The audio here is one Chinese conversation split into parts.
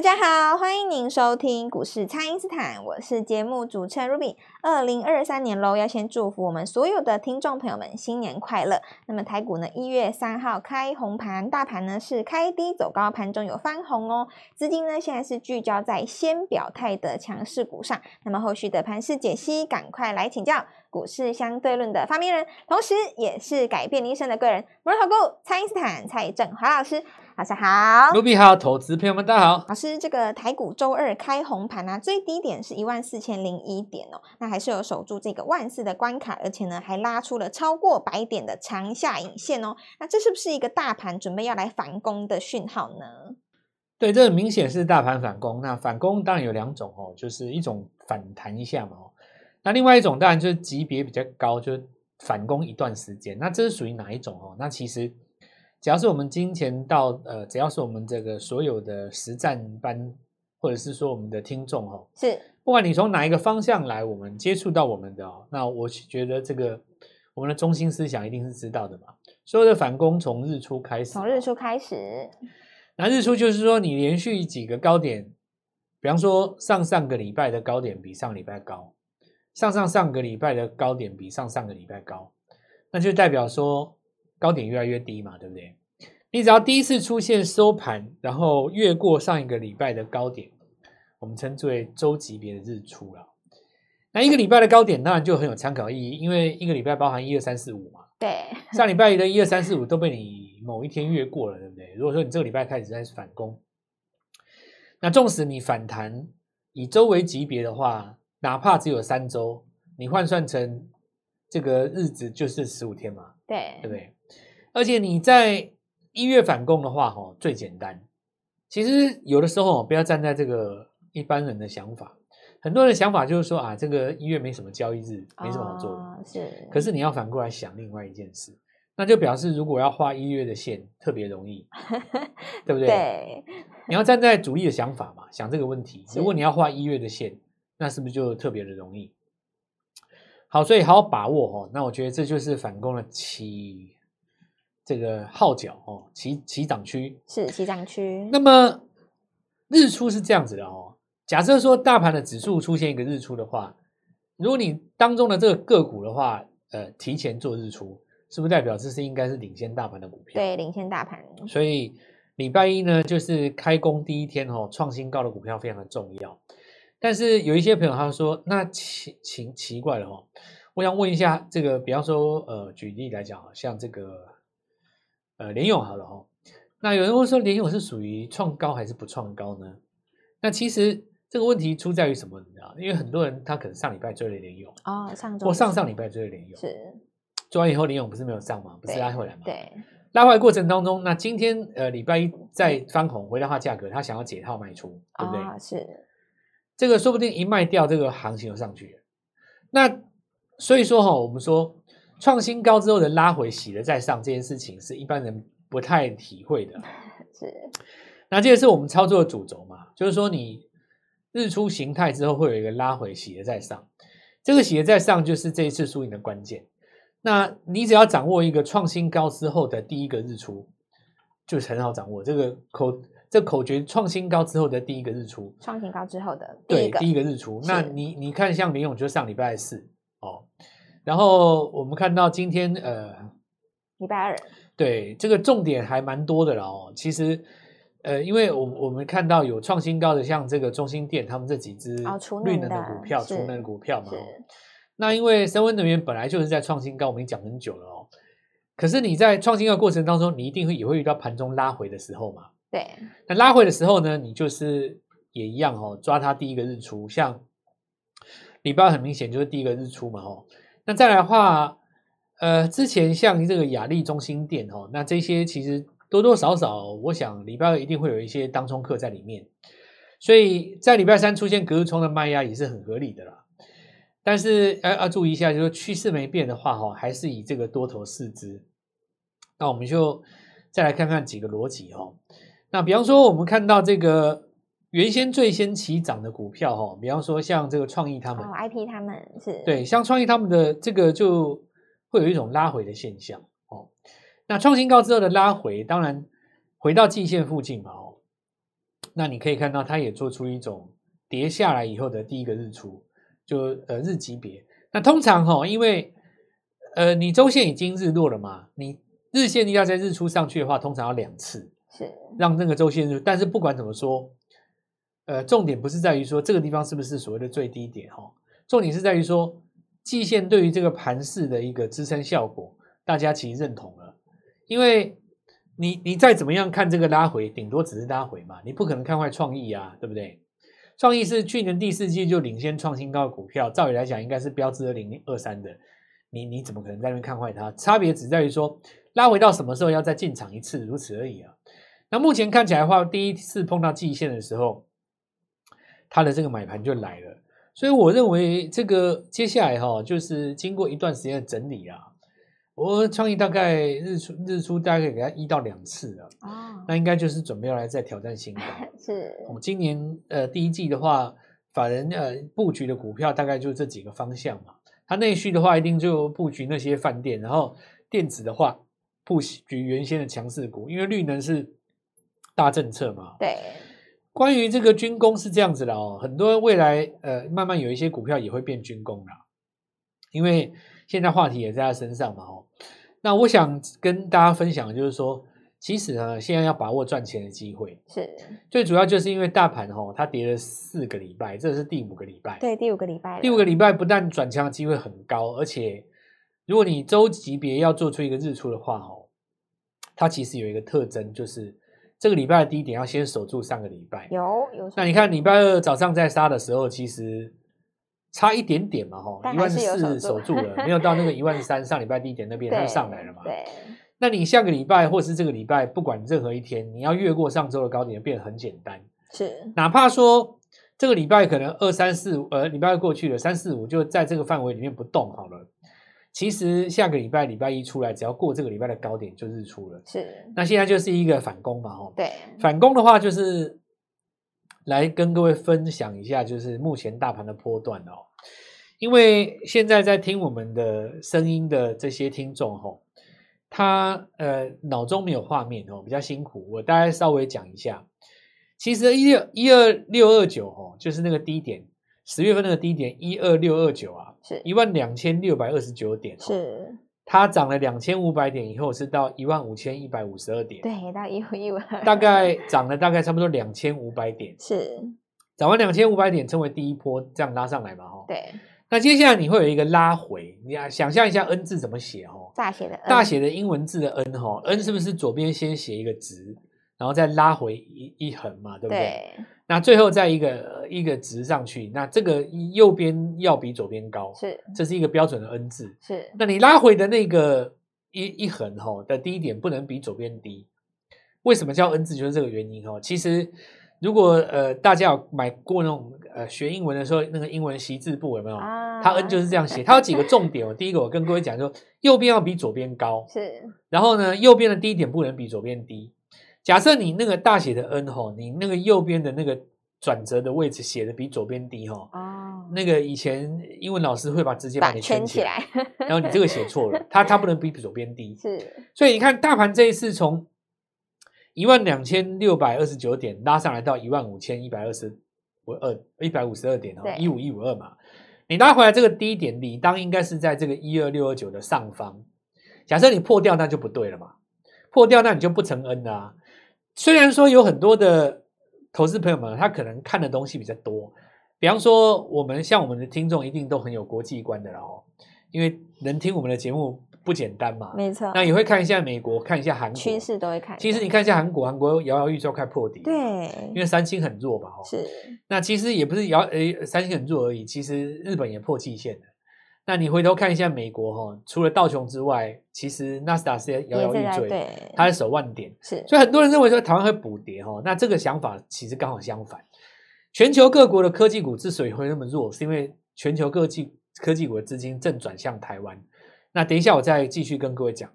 大家好，欢迎您收听股市蔡因斯坦，我是节目主持人 Ruby。二零二三年喽，要先祝福我们所有的听众朋友们新年快乐。那么台股呢，一月三号开红盘，大盘呢是开低走高，盘中有翻红哦。资金呢现在是聚焦在先表态的强势股上。那么后续的盘势解析，赶快来请教股市相对论的发明人，同时也是改变你一生的贵人——摩尔投顾蔡因斯坦蔡振华老师。大家好，Ruby 好，投资朋友们大家好。老师，这个台股周二开红盘啊，最低点是一万四千零一点哦，那还是有守住这个万四的关卡，而且呢还拉出了超过百点的长下影线哦。那这是不是一个大盘准备要来反攻的讯号呢？对，这很明显是大盘反攻。那反攻当然有两种哦，就是一种反弹一下嘛哦，那另外一种当然就是级别比较高，就是反攻一段时间。那这是属于哪一种哦？那其实。只要是我们金钱到呃，只要是我们这个所有的实战班，或者是说我们的听众哦，是不管你从哪一个方向来，我们接触到我们的哦，那我觉得这个我们的中心思想一定是知道的嘛。所有的反攻从日出开始，从日出开始，那日出就是说你连续几个高点，比方说上上个礼拜的高点比上礼拜高，上上上个礼拜的高点比上上个礼拜高，那就代表说。高点越来越低嘛，对不对？你只要第一次出现收盘，然后越过上一个礼拜的高点，我们称之为周级别的日出了。那一个礼拜的高点当然就很有参考意义，因为一个礼拜包含一二三四五嘛。对，上礼拜的一二三四五都被你某一天越过了，对不对？如果说你这个礼拜开始在反攻，那纵使你反弹以周为级别的话，哪怕只有三周，你换算成这个日子就是十五天嘛。对，对不对？而且你在一月反攻的话，哈，最简单。其实有的时候，不要站在这个一般人的想法。很多人的想法就是说啊，这个一月没什么交易日，没什么好做的。哦，是。可是你要反过来想另外一件事，那就表示如果要画一月的线，特别容易，对不对？对。你要站在主力的想法嘛，想这个问题。如果你要画一月的线，那是不是就特别的容易？好，所以好好把握哦。那我觉得这就是反攻的起。这个号角哦，起起涨区是起涨区。那么日出是这样子的哦。假设说大盘的指数出现一个日出的话，如果你当中的这个个股的话，呃，提前做日出，是不是代表这是应该是领先大盘的股票？对，领先大盘。所以礼拜一呢，就是开工第一天哦，创新高的股票非常的重要。但是有一些朋友他说，那奇奇奇怪了哦，我想问一下，这个比方说，呃，举例来讲，像这个。呃，联咏好了哦。那有人会说，联咏是属于创高还是不创高呢？那其实这个问题出在于什么？你知道？因为很多人他可能上礼拜追了联咏哦，上周或上上礼拜追了联咏是做完以后，联咏不是没有上吗？不是拉回来吗？对，拉回来过程当中，那今天呃礼拜一再翻红回到它价格，他想要解套卖出，对不对？哦，是这个说不定一卖掉，这个行情就上去了。那所以说哈，我们说。创新高之后的拉回洗了再上这件事情是一般人不太体会的，是。那这个是我们操作的主轴嘛，就是说你日出形态之后会有一个拉回洗了再上，这个洗了再上就是这一次输赢的关键。那你只要掌握一个创新高之后的第一个日出，就是很好掌握这个口这口诀：创新高之后的第一个日出，创新高之后的第一个对第一个日出。那你你看像联咏就是上礼拜四哦。然后我们看到今天呃，礼拜二，对这个重点还蛮多的了哦。其实呃，因为我我们看到有创新高的，像这个中心店，他们这几只绿能的股票，储能的股票嘛。那因为升温能源本来就是在创新高，我们讲很久了哦。可是你在创新高过程当中，你一定会也会遇到盘中拉回的时候嘛。对。那拉回的时候呢，你就是也一样哦，抓它第一个日出，像礼拜二很明显就是第一个日出嘛哦。那再来的话，呃，之前像这个雅丽、中心店哦，那这些其实多多少少，我想礼拜二一定会有一些当冲客在里面，所以在礼拜三出现隔日冲的卖压也是很合理的啦。但是要要注意一下，就是趋势没变的话，哈，还是以这个多头市值。那我们就再来看看几个逻辑哦。那比方说，我们看到这个。原先最先起涨的股票，哈，比方说像这个创意他们，哦，IP 他们是对，像创意他们的这个就会有一种拉回的现象，哦，那创新高之后的拉回，当然回到季线附近嘛，哦，那你可以看到，它也做出一种跌下来以后的第一个日出，就呃日级别。那通常哈、哦，因为呃你周线已经日落了嘛，你日线要在日出上去的话，通常要两次，是让那个周线入。但是不管怎么说，呃，重点不是在于说这个地方是不是所谓的最低点哈、重点是在于说季线对于这个盘势的一个支撑效果，大家其实认同了，因为。你你再怎么样看这个拉回，顶多只是拉回嘛，你不可能看坏创意啊，对不对？创意是去年第四季就领先创新高的股票，照理来讲应该是标致二零二三的，你你怎么可能在那边看坏它？差别只在于说拉回到什么时候要再进场一次，如此而已啊。那目前看起来的话，第一次碰到季线的时候，它的这个买盘就来了，所以我认为这个接下来哈，就是经过一段时间的整理啊。我创意大概日出日出大概给它一到两次了，哦，那应该就是准备要来再挑战新高。是，我们今年呃第一季的话，法人呃布局的股票大概就这几个方向嘛。它内需的话，一定就布局那些饭店，然后电子的话，布局原先的强势股，因为绿能是大政策嘛。对。关于这个军工是这样子的哦，很多未来呃慢慢有一些股票也会变军工了，因为现在话题也在他身上嘛，哦。那我想跟大家分享的就是说，其实呢，现在要把握赚钱的机会，是最主要就是因为大盘哦，它跌了四个礼拜，这是第五个礼拜，对，第五个礼拜，第五个礼拜不但转强的机会很高，而且如果你周级别要做出一个日出的话，哦，它其实有一个特征，就是这个礼拜的低点要先守住上个礼拜，有有。那你看礼拜二早上在杀的时候，其实。差一点点嘛，哈，一万四守住了，没有到那个一万三，上礼拜低点那边它就上来了嘛。对，那你下个礼拜或是这个礼拜，不管任何一天，你要越过上周的高点，变得很简单。是，哪怕说这个礼拜可能二三四五，呃，礼拜二过去了，三四五就在这个范围里面不动好了。其实下个礼拜礼拜一出来，只要过这个礼拜的高点就日出了。是，那现在就是一个反攻嘛，哈。对，反攻的话就是。来跟各位分享一下，就是目前大盘的波段哦。因为现在在听我们的声音的这些听众吼，他呃脑中没有画面哦，比较辛苦。我大概稍微讲一下，其实一六一二六二九哦，就是那个低点，十月份那个低点一二六二九啊，是。一万两千六百二十九点，是。它涨了两千五百点以后，是到一万五千一百五十二点，对，到一五一五二，大概涨了大概差不多两千五百点，是。涨完两千五百点，称为第一波，这样拉上来嘛，哈，对。那接下来你会有一个拉回，你要想象一下 N 字怎么写，哦，大写的 N，大写的英文字的 N，哈，N 是不是左边先写一个直，然后再拉回一一横嘛，对不对？对那最后再一个一个直上去，那这个右边要比左边高，是，这是一个标准的 N 字，是。那你拉回的那个一一横哈的低点不能比左边低，为什么叫 N 字？就是这个原因哈。其实如果呃大家有买过那种呃学英文的时候，那个英文习字簿有没有？啊，它 N 就是这样写，它有几个重点。哦第一个我跟各位讲说，右边要比左边高，是。然后呢，右边的低点不能比左边低。假设你那个大写的 N 哈，你那个右边的那个转折的位置写的比左边低哈，哦，那个以前英文老师会把直接把你圈起来，起来。然后你这个写错了，它它不能比左边低，是，所以你看大盘这一次从一万两千六百二十九点拉上来到一万五千一百二十五二一百五十二点哦，一五一五二嘛，你拉回来这个低点理当应该是在这个一二六二九的上方，假设你破掉那就不对了嘛，破掉那你就不成 N 啦、啊。虽然说有很多的投资朋友们，他可能看的东西比较多，比方说我们像我们的听众一定都很有国际观的了哦，因为能听我们的节目不简单嘛，没错。那也会看一下美国，看一下韩国，趋势都会看。其实你看一下韩国，韩国摇摇欲坠快破底，对，因为三星很弱吧，哦，是。那其实也不是摇诶，三星很弱而已，其实日本也破季线了。那你回头看一下美国哈，除了道琼之外，其实纳斯达是摇摇欲坠，对，它的守万点，是，所以很多人认为说台湾会补跌哈，那这个想法其实刚好相反。全球各国的科技股之所以会那么弱，是因为全球各技科技股的资金正转向台湾。那等一下我再继续跟各位讲。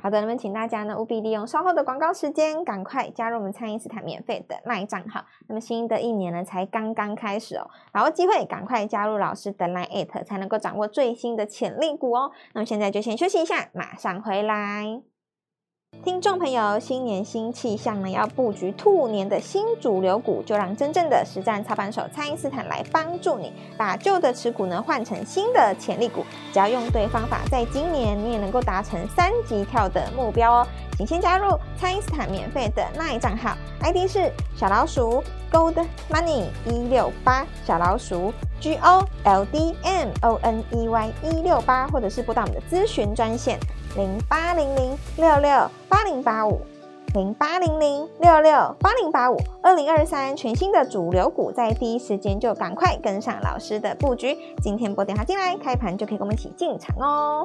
好的，那么请大家呢务必利用稍后的广告时间，赶快加入我们餐饮斯坦免费的 LINE 账号。那么新的一年呢才刚刚开始哦，把握机会，赶快加入老师的 LINE@ 才能够掌握最新的潜力股哦。那么现在就先休息一下，马上回来。听众朋友，新年新气象呢，要布局兔年的新主流股，就让真正的实战操盘手蔡因斯坦来帮助你，把旧的持股呢换成新的潜力股。只要用对方法，在今年你也能够达成三级跳的目标哦。请先加入蔡因斯坦免费的 LINE 账号，ID 是小老鼠 Gold Money 一六八，小老鼠 G O L D M O N E Y 一六八，或者是拨打我们的咨询专线。零八零零六六八零八五，零八零零六六八零八五，二零二三全新的主流股，在第一时间就赶快跟上老师的布局。今天拨电话进来，开盘就可以跟我们一起进场哦。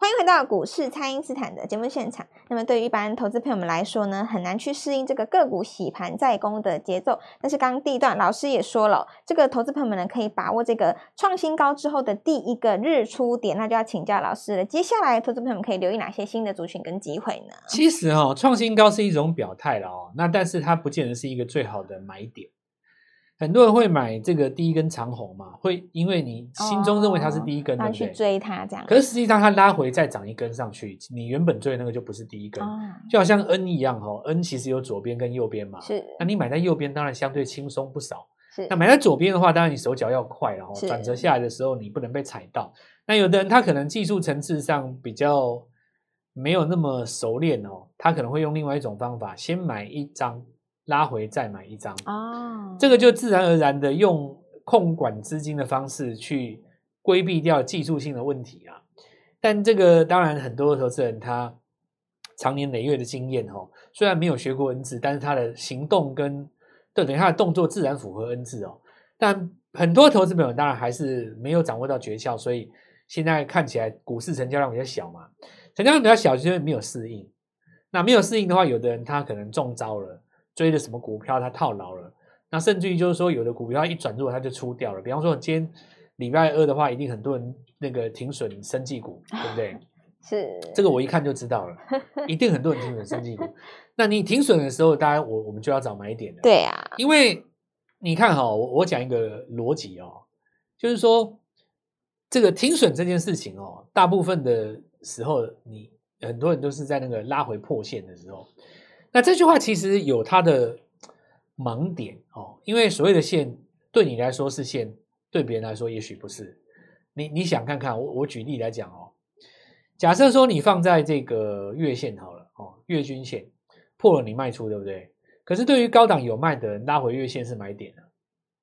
欢迎回到股市，蔡因斯坦的节目现场。那么，对于一般投资朋友们来说呢，很难去适应这个个股洗盘再攻的节奏。但是，刚刚第一段老师也说了，这个投资朋友们呢，可以把握这个创新高之后的第一个日出点。那就要请教老师了。接下来，投资朋友们可以留意哪些新的族群跟机会呢？其实、哦，创新高是一种表态了哦，那但是它不见得是一个最好的买点。很多人会买这个第一根长红嘛，会因为你心中认为它是第一根，对不对？去追它这样。可是实际上它拉回再涨一根上去，你原本追的那个就不是第一根，哦、就好像 N 一样哦，N 其实有左边跟右边嘛。是。那你买在右边，当然相对轻松不少。是。那买在左边的话，当然你手脚要快，然后转折下来的时候你不能被踩到。那有的人他可能技术层次上比较没有那么熟练哦，他可能会用另外一种方法，先买一张。拉回再买一张哦，这个就自然而然的用控管资金的方式去规避掉技术性的问题啊。但这个当然很多投资人他长年累月的经验哦，虽然没有学过 N 字，但是他的行动跟对等于他的动作自然符合 N 字哦。但很多投资朋友当然还是没有掌握到诀窍，所以现在看起来股市成交量比较小嘛，成交量比较小就是因为没有适应。那没有适应的话，有的人他可能中招了。追的什么股票，它套牢了，那甚至于就是说，有的股票一转弱，它就出掉了。比方说，今天礼拜二的话，一定很多人那个停损生技股，对不对？是这个我一看就知道了，一定很多人停损生技股。那你停损的时候，当然我我们就要找买点了。对啊，因为你看哈，我我讲一个逻辑哦，就是说这个停损这件事情哦，大部分的时候，你很多人都是在那个拉回破线的时候。那这句话其实有它的盲点哦，因为所谓的线对你来说是线，对别人来说也许不是。你你想看看，我我举例来讲哦，假设说你放在这个月线好了哦，月均线破了你卖出对不对？可是对于高档有卖的人，拉回月线是买点的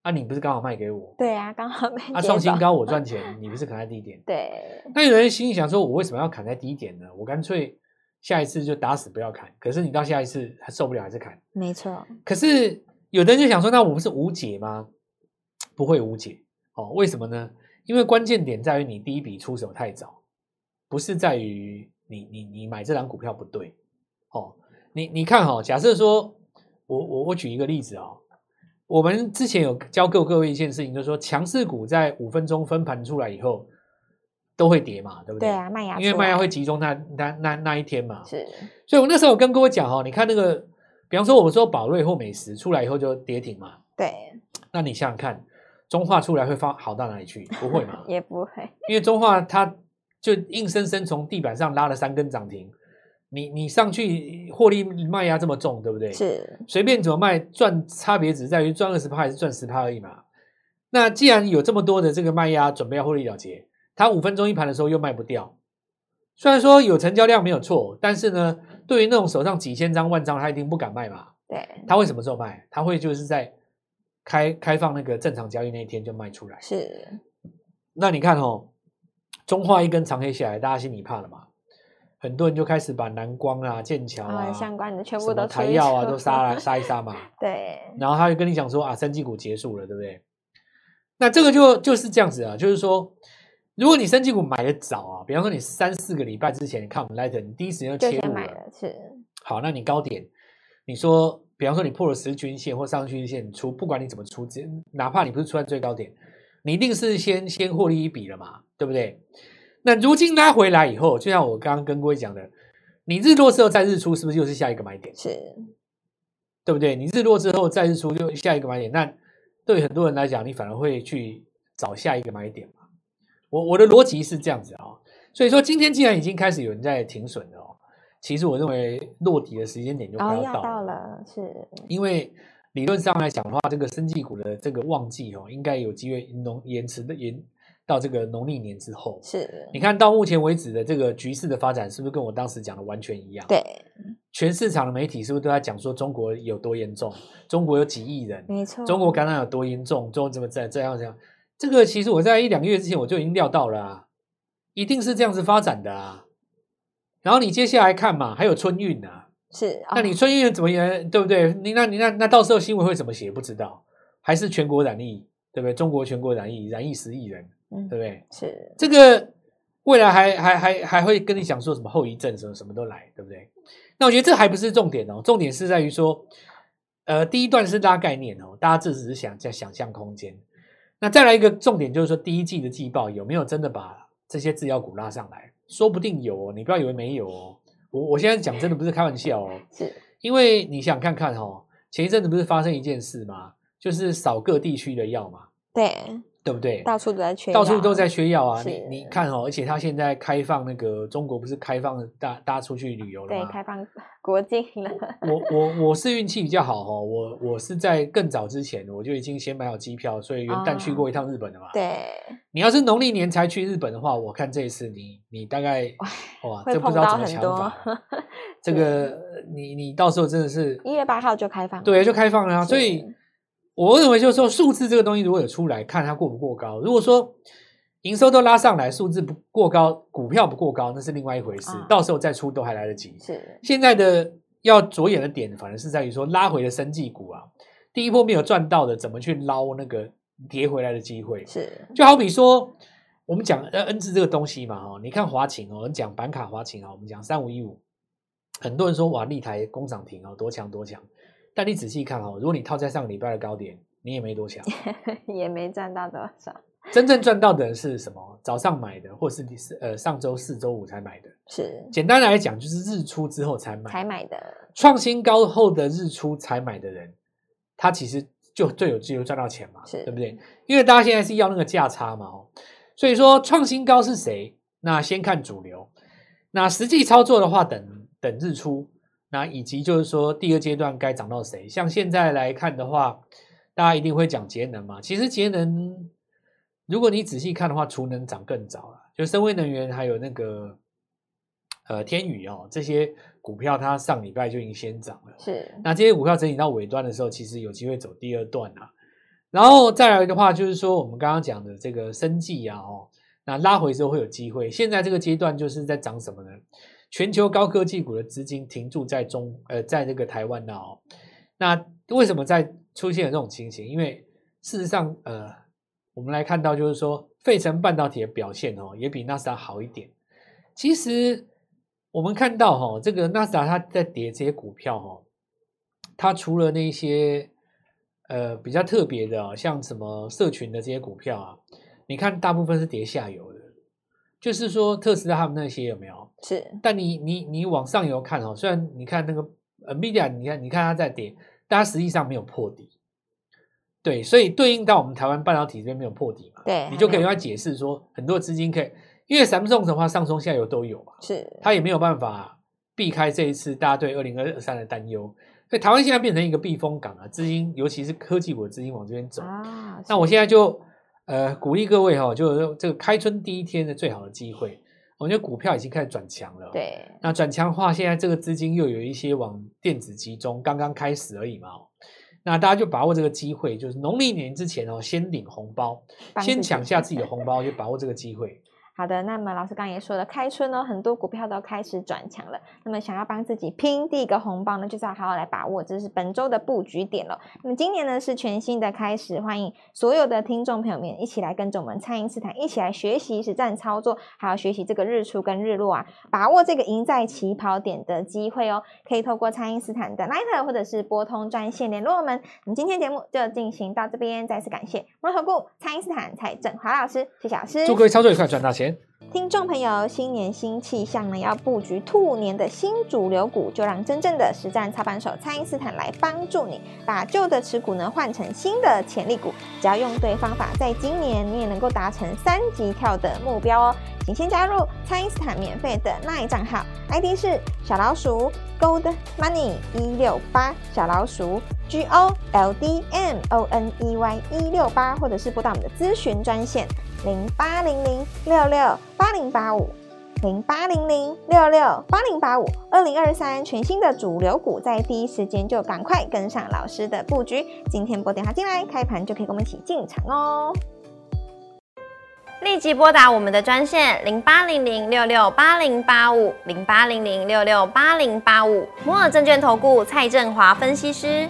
啊，你不是刚好卖给我？对啊，刚好卖。啊，创新高我赚 钱，你不是砍在低点？对。那有人心里想说，我为什么要砍在低点呢？我干脆。下一次就打死不要砍，可是你到下一次还受不了还是砍，没错。可是有的人就想说，那我不是无解吗？不会无解哦。为什么呢？因为关键点在于你第一笔出手太早，不是在于你你你买这档股票不对哦。你你看哈、哦，假设说我我我举一个例子啊、哦，我们之前有教过各位一件事情，就是说强势股在五分钟分盘出来以后。都会跌嘛，对不对？对啊，卖压，因为卖压会集中那那那那一天嘛。是，所以我那时候我跟各位讲哦，你看那个，比方说我们说宝瑞或美食出来以后就跌停嘛。对。那你想想看，中化出来会发好到哪里去？不会嘛？也不会，因为中化它就硬生生从地板上拉了三根涨停，你你上去获利卖压这么重，对不对？是。随便怎么卖赚，差别只在于赚二十趴还是赚十趴而已嘛。那既然有这么多的这个卖压，准备要获利了结。它五分钟一盘的时候又卖不掉，虽然说有成交量没有错，但是呢，对于那种手上几千张万张，他一定不敢卖嘛。对，他会什么时候卖？他会就是在开开放那个正常交易那一天就卖出来。是，那你看哦，中化一根长黑下来，大家心里怕了嘛？很多人就开始把南光啊、剑桥啊、相关的全部都台药啊都杀了杀一杀嘛。对，然后他就跟你讲说啊，三季股结束了，对不对？那这个就就是这样子啊，就是说。如果你生技股买的早啊，比方说你三四个礼拜之前你看我们 Light，你第一时间就切入了，是好，那你高点，你说，比方说你破了十均线或上均线出，不管你怎么出，哪怕你不是出在最高点，你一定是先先获利一笔了嘛，对不对？那如今拉回来以后，就像我刚刚跟各位讲的，你日落之后再日出，是不是又是下一个买点？是，对不对？你日落之后再日出，就下一个买点，那对很多人来讲，你反而会去找下一个买点。我我的逻辑是这样子啊、哦，所以说今天既然已经开始有人在停损了哦，其实我认为落底的时间点就快要到了，哦、到了，是因为理论上来讲的话，这个生技股的这个旺季哦，应该有机会农延迟的延到这个农历年之后。是，你看到目前为止的这个局势的发展，是不是跟我当时讲的完全一样？对，全市场的媒体是不是都在讲说中国有多严重？中国有几亿人？没错，中国感染有多严重？中国怎么这样这样这样？这个其实我在一两个月之前我就已经料到了啊，一定是这样子发展的啊。然后你接下来看嘛，还有春运呢、啊，是，那你春运怎么样？对不对？你那你那那到时候新闻会怎么写？不知道，还是全国染疫，对不对？中国全国染疫，染疫十亿人，嗯，对不对？是这个未来还还还还会跟你讲说什么后遗症什么什么都来，对不对？那我觉得这还不是重点哦，重点是在于说，呃，第一段是拉概念哦，大家这只是想在想象空间。那再来一个重点就是说，第一季的季报有没有真的把这些制药股拉上来？说不定有哦，你不要以为没有哦。我我现在讲真的不是开玩笑哦，是因为你想看看哦，前一阵子不是发生一件事吗？就是少各地区的药嘛。对。对不对？到处都在缺，到处都在缺药啊！你你看哦，而且他现在开放那个中国不是开放大大家出去旅游了吗？对，开放国境了。我我我是运气比较好哦，我我是在更早之前我就已经先买好机票，所以元旦去过一趟日本了嘛。对，你要是农历年才去日本的话，我看这一次你你大概哇，这不知道怎么想法。这个你你到时候真的是一月八号就开放，对，就开放了，所以。我认为就是说，数字这个东西如果有出来，看它过不过高。如果说营收都拉上来，数字不过高，股票不过高，那是另外一回事。啊、到时候再出都还来得及。是现在的要着眼的点，反而是在于说拉回的生技股啊，第一波没有赚到的，怎么去捞那个跌回来的机会？是就好比说，我们讲呃 N 字这个东西嘛，哈，你看华擎哦，我们讲板卡华擎啊，我们讲三五一五，很多人说哇，立台工涨停哦，多强多强。但你仔细看哦，如果你套在上个礼拜的高点，你也没多强，也没赚到多少。真正赚到的是什么？早上买的，或是你是呃上周四周五才买的。是简单来讲，就是日出之后才买才买的，创新高后的日出才买的人，他其实就最有机会赚到钱嘛，是对不对？因为大家现在是要那个价差嘛，哦，所以说创新高是谁？那先看主流，那实际操作的话，等等日出。那以及就是说，第二阶段该涨到谁？像现在来看的话，大家一定会讲节能嘛。其实节能，如果你仔细看的话，储能涨更早了。就深威能源还有那个呃天宇哦，这些股票它上礼拜就已经先涨了。是。那这些股票整理到尾端的时候，其实有机会走第二段啊。然后再来的话，就是说我们刚刚讲的这个生技啊，哦，那拉回之后会有机会。现在这个阶段就是在涨什么呢？全球高科技股的资金停驻在中，呃，在这个台湾呢，哦，那为什么在出现了这种情形？因为事实上，呃，我们来看到就是说，费城半导体的表现哦，也比纳斯达好一点。其实我们看到哈，这个纳斯达它在跌这些股票哈，它除了那些呃比较特别的，像什么社群的这些股票啊，你看大部分是跌下游的。就是说，特斯拉他们那些有没有？是，但你你你往上游看哦，虽然你看那个 NVIDIA，你看你看它在跌，但它实际上没有破底。对，所以对应到我们台湾半导体这边没有破底嘛，对，你就可以用它解释说，很多资金可以，因为 Samsung 的话上中下游都有嘛，是，它也没有办法避开这一次大家对二零二三的担忧，所以台湾现在变成一个避风港啊，资金尤其是科技股的资金往这边走啊。那我现在就。呃，鼓励各位哈、哦，就是这个开春第一天的最好的机会，我觉得股票已经开始转强了。对，那转强的话，现在这个资金又有一些往电子集中，刚刚开始而已嘛。那大家就把握这个机会，就是农历年之前哦，先领红包，先抢下自己的红包，就把握这个机会。好的，那么老师刚刚也说了，开春呢，很多股票都开始转强了。那么想要帮自己拼第一个红包呢，就是要好好来把握，这是本周的布局点了。那么今年呢是全新的开始，欢迎所有的听众朋友们一起来跟着我们蔡因斯坦一起来学习实战操作，还要学习这个日出跟日落啊，把握这个赢在起跑点的机会哦。可以透过蔡因斯坦的 Line 或者是拨通专线联络我们。那么今天节目就进行到这边，再次感谢摩尔投顾蔡因斯坦蔡正华老师，谢谢老师，祝各位操作愉快，赚大钱。听众朋友，新年新气象呢，要布局兔年的新主流股，就让真正的实战操盘手蔡因斯坦来帮助你，把旧的持股呢换成新的潜力股。只要用对方法，在今年你也能够达成三级跳的目标哦。请先加入蔡因斯坦免费的 LINE 账号，ID 是小老鼠 Gold Money 一六八，小老鼠 G O L D M O N E Y 一六八，或者是拨打我们的咨询专线。零八零零六六八零八五，零八零零六六八零八五，二零二三全新的主流股，在第一时间就赶快跟上老师的布局。今天拨电话进来，开盘就可以跟我们一起进场哦。立即拨打我们的专线零八零零六六八零八五，零八零零六六八零八五，摩尔证券投顾蔡振华分析师。